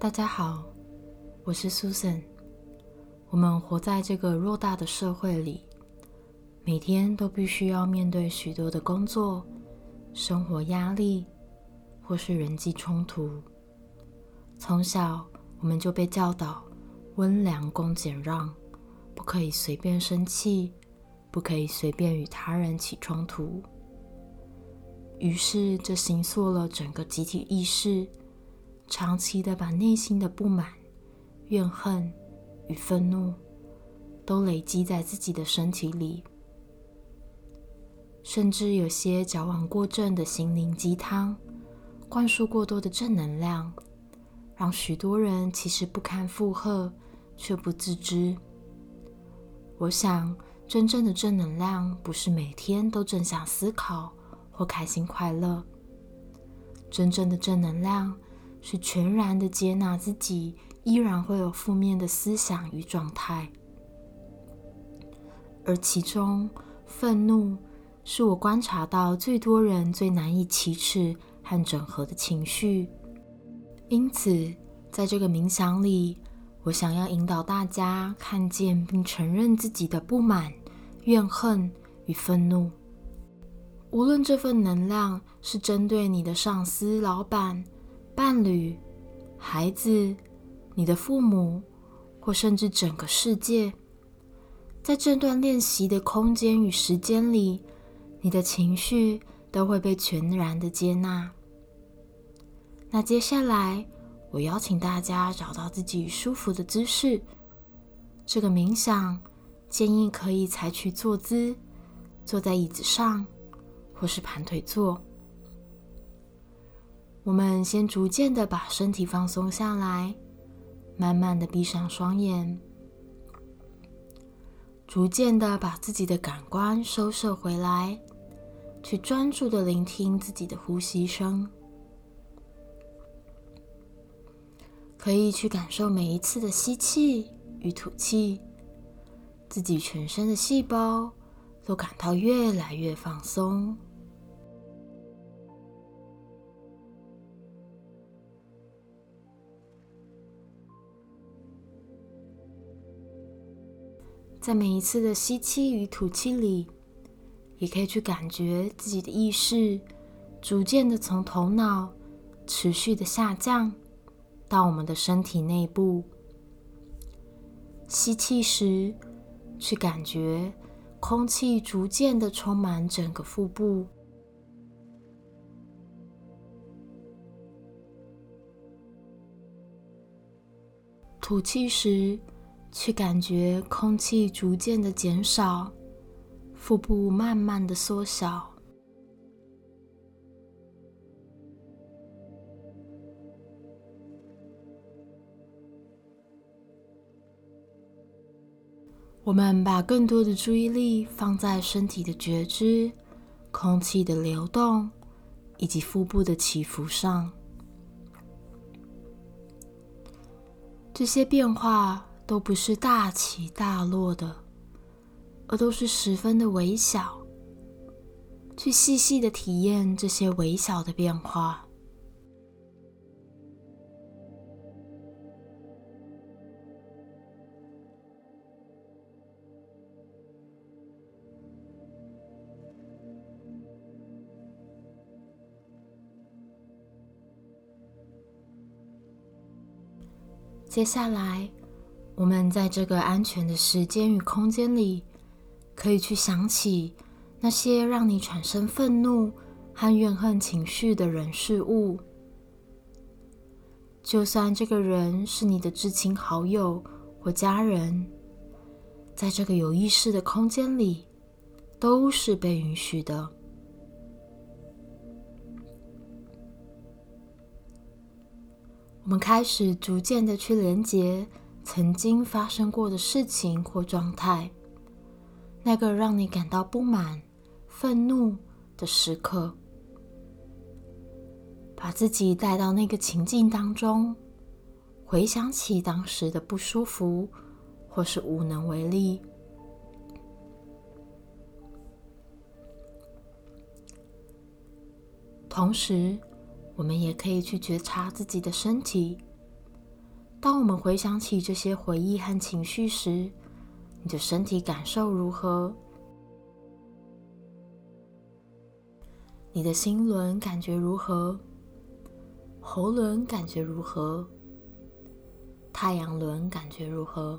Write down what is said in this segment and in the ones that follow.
大家好，我是 Susan。我们活在这个偌大的社会里，每天都必须要面对许多的工作、生活压力，或是人际冲突。从小我们就被教导温良恭俭让，不可以随便生气，不可以随便与他人起冲突。于是，这形塑了整个集体意识，长期的把内心的不满、怨恨与愤怒都累积在自己的身体里，甚至有些矫枉过正的心灵鸡汤，灌输过多的正能量，让许多人其实不堪负荷，却不自知。我想，真正的正能量不是每天都正向思考。或开心快乐，真正的正能量是全然的接纳自己，依然会有负面的思想与状态。而其中，愤怒是我观察到最多人最难以启齿和整合的情绪。因此，在这个冥想里，我想要引导大家看见并承认自己的不满、怨恨与愤怒。无论这份能量是针对你的上司、老板、伴侣、孩子、你的父母，或甚至整个世界，在这段练习的空间与时间里，你的情绪都会被全然的接纳。那接下来，我邀请大家找到自己舒服的姿势。这个冥想建议可以采取坐姿，坐在椅子上。或是盘腿坐，我们先逐渐的把身体放松下来，慢慢的闭上双眼，逐渐的把自己的感官收摄回来，去专注的聆听自己的呼吸声，可以去感受每一次的吸气与吐气，自己全身的细胞都感到越来越放松。在每一次的吸气与吐气里，也可以去感觉自己的意识逐渐的从头脑持续的下降到我们的身体内部。吸气时，去感觉空气逐渐的充满整个腹部；吐气时。去感觉空气逐渐的减少，腹部慢慢的缩小。我们把更多的注意力放在身体的觉知、空气的流动以及腹部的起伏上，这些变化。都不是大起大落的，而都是十分的微小。去细细的体验这些微小的变化。接下来。我们在这个安全的时间与空间里，可以去想起那些让你产生愤怒和怨恨情绪的人事物。就算这个人是你的至亲好友或家人，在这个有意识的空间里，都是被允许的。我们开始逐渐的去连接。曾经发生过的事情或状态，那个让你感到不满、愤怒的时刻，把自己带到那个情境当中，回想起当时的不舒服或是无能为力。同时，我们也可以去觉察自己的身体。当我们回想起这些回忆和情绪时，你的身体感受如何？你的心轮感觉如何？喉轮感觉如何？太阳轮感觉如何？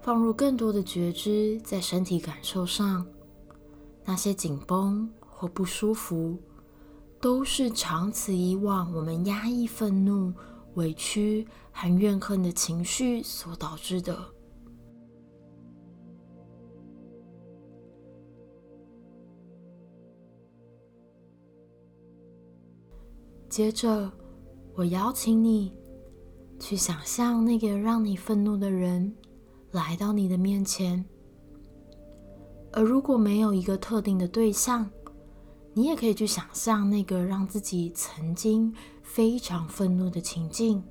放入更多的觉知在身体感受上，那些紧绷或不舒服，都是长此以往我们压抑愤怒、委屈和怨恨的情绪所导致的。接着，我邀请你去想象那个让你愤怒的人。来到你的面前，而如果没有一个特定的对象，你也可以去想象那个让自己曾经非常愤怒的情境，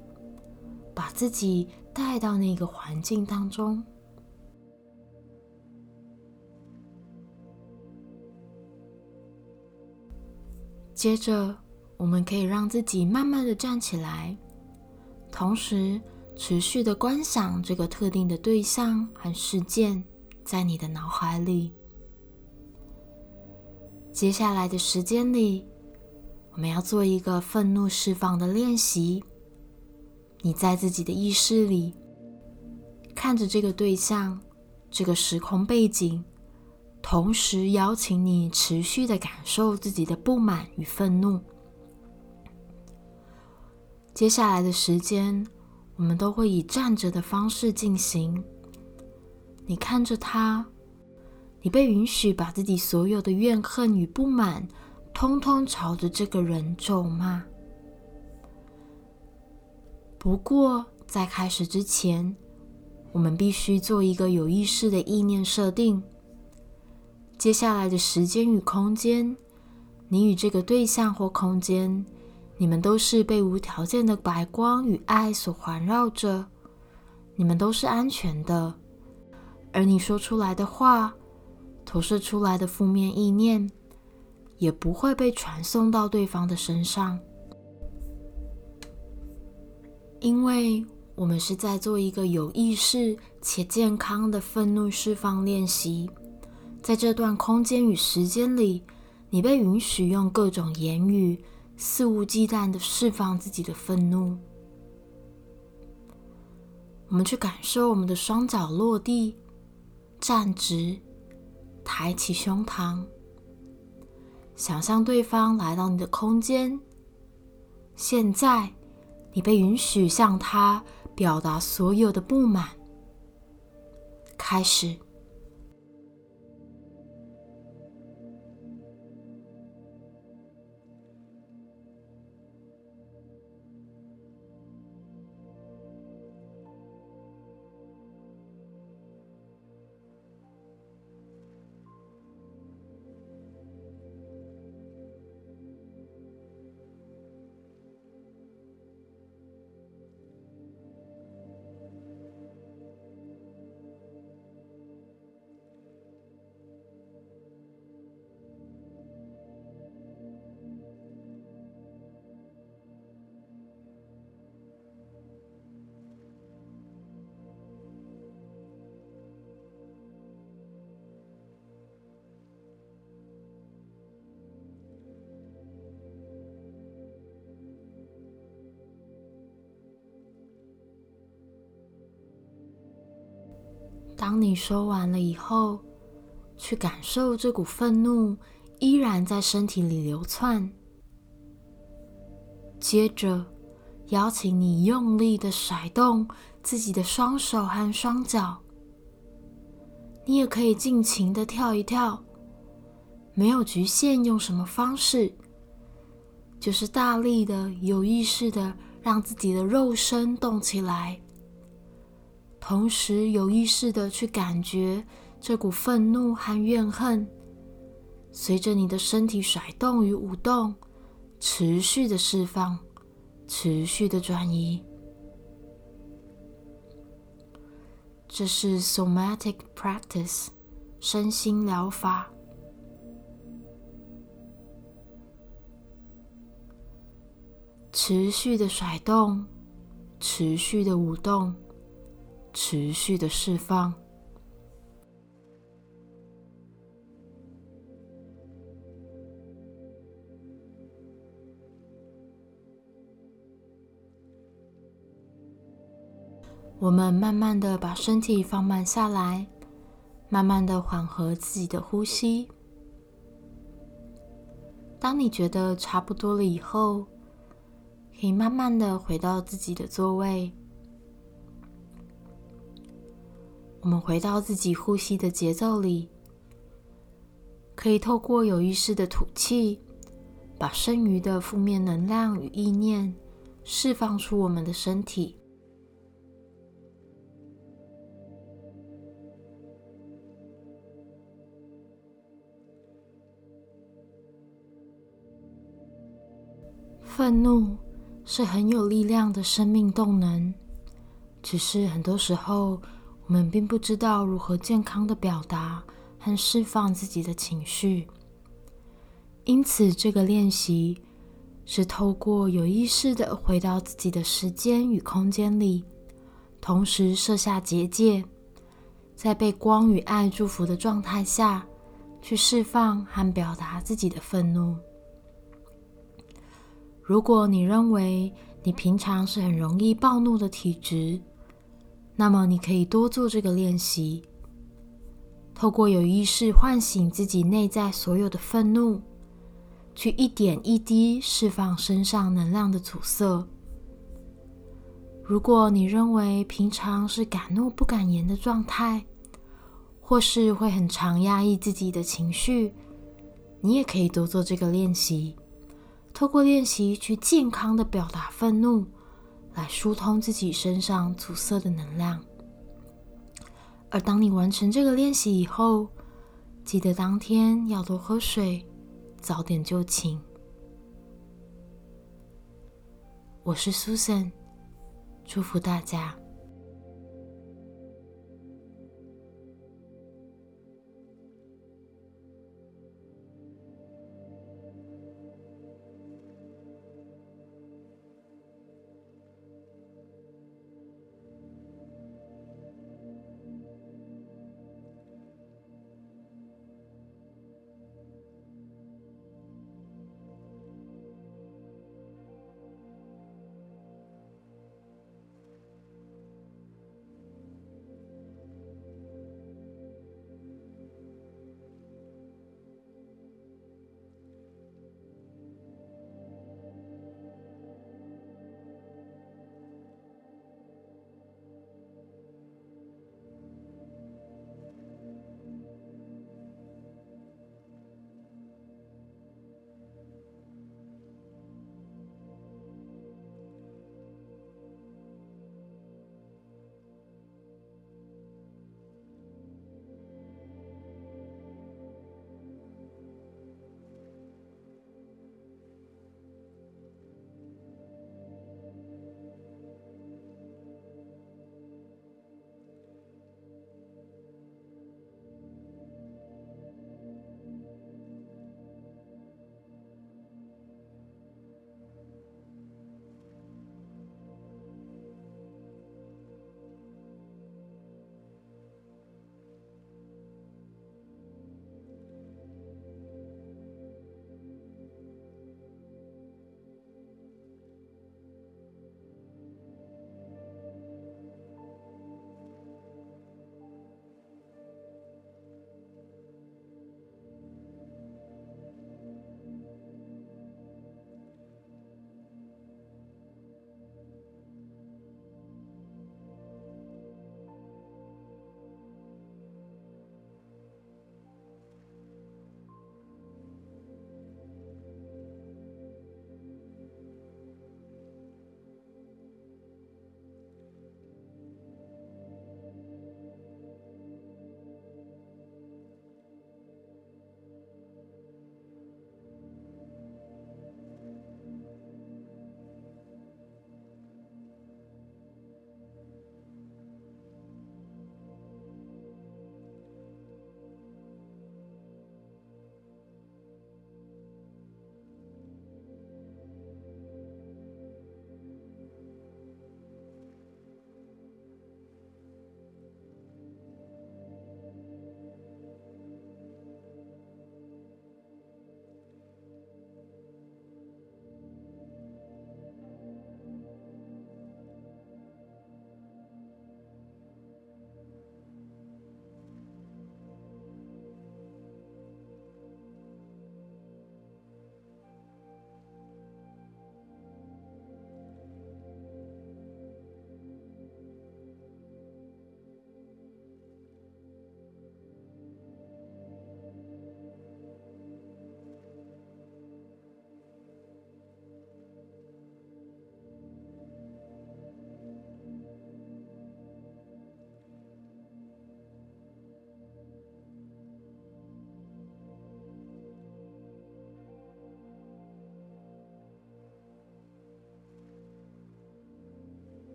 把自己带到那个环境当中。接着，我们可以让自己慢慢的站起来，同时。持续的观想这个特定的对象和事件，在你的脑海里。接下来的时间里，我们要做一个愤怒释放的练习。你在自己的意识里看着这个对象、这个时空背景，同时邀请你持续的感受自己的不满与愤怒。接下来的时间。我们都会以站着的方式进行。你看着他，你被允许把自己所有的怨恨与不满，通通朝着这个人咒骂。不过，在开始之前，我们必须做一个有意识的意念设定。接下来的时间与空间，你与这个对象或空间。你们都是被无条件的白光与爱所环绕着，你们都是安全的，而你说出来的话，投射出来的负面意念，也不会被传送到对方的身上，因为我们是在做一个有意识且健康的愤怒释放练习，在这段空间与时间里，你被允许用各种言语。肆无忌惮的释放自己的愤怒。我们去感受我们的双脚落地，站直，抬起胸膛，想象对方来到你的空间。现在，你被允许向他表达所有的不满。开始。当你说完了以后，去感受这股愤怒依然在身体里流窜。接着，邀请你用力的甩动自己的双手和双脚。你也可以尽情的跳一跳，没有局限用什么方式，就是大力的、有意识的让自己的肉身动起来。同时有意识的去感觉这股愤怒和怨恨，随着你的身体甩动与舞动，持续的释放，持续的转移。这是 somatic practice，身心疗法。持续的甩动，持续的舞动，持续的释放。我们慢慢的把身体放慢下来，慢慢的缓和自己的呼吸。当你觉得差不多了以后，可以慢慢的回到自己的座位。我们回到自己呼吸的节奏里，可以透过有意识的吐气，把剩余的负面能量与意念释放出我们的身体。愤怒是很有力量的生命动能，只是很多时候我们并不知道如何健康的表达和释放自己的情绪。因此，这个练习是透过有意识的回到自己的时间与空间里，同时设下结界，在被光与爱祝福的状态下去释放和表达自己的愤怒。如果你认为你平常是很容易暴怒的体质，那么你可以多做这个练习，透过有意识唤醒自己内在所有的愤怒，去一点一滴释放身上能量的阻塞。如果你认为平常是敢怒不敢言的状态，或是会很常压抑自己的情绪，你也可以多做这个练习。透过练习去健康的表达愤怒，来疏通自己身上阻塞的能量。而当你完成这个练习以后，记得当天要多喝水，早点就寝。我是 Susan，祝福大家。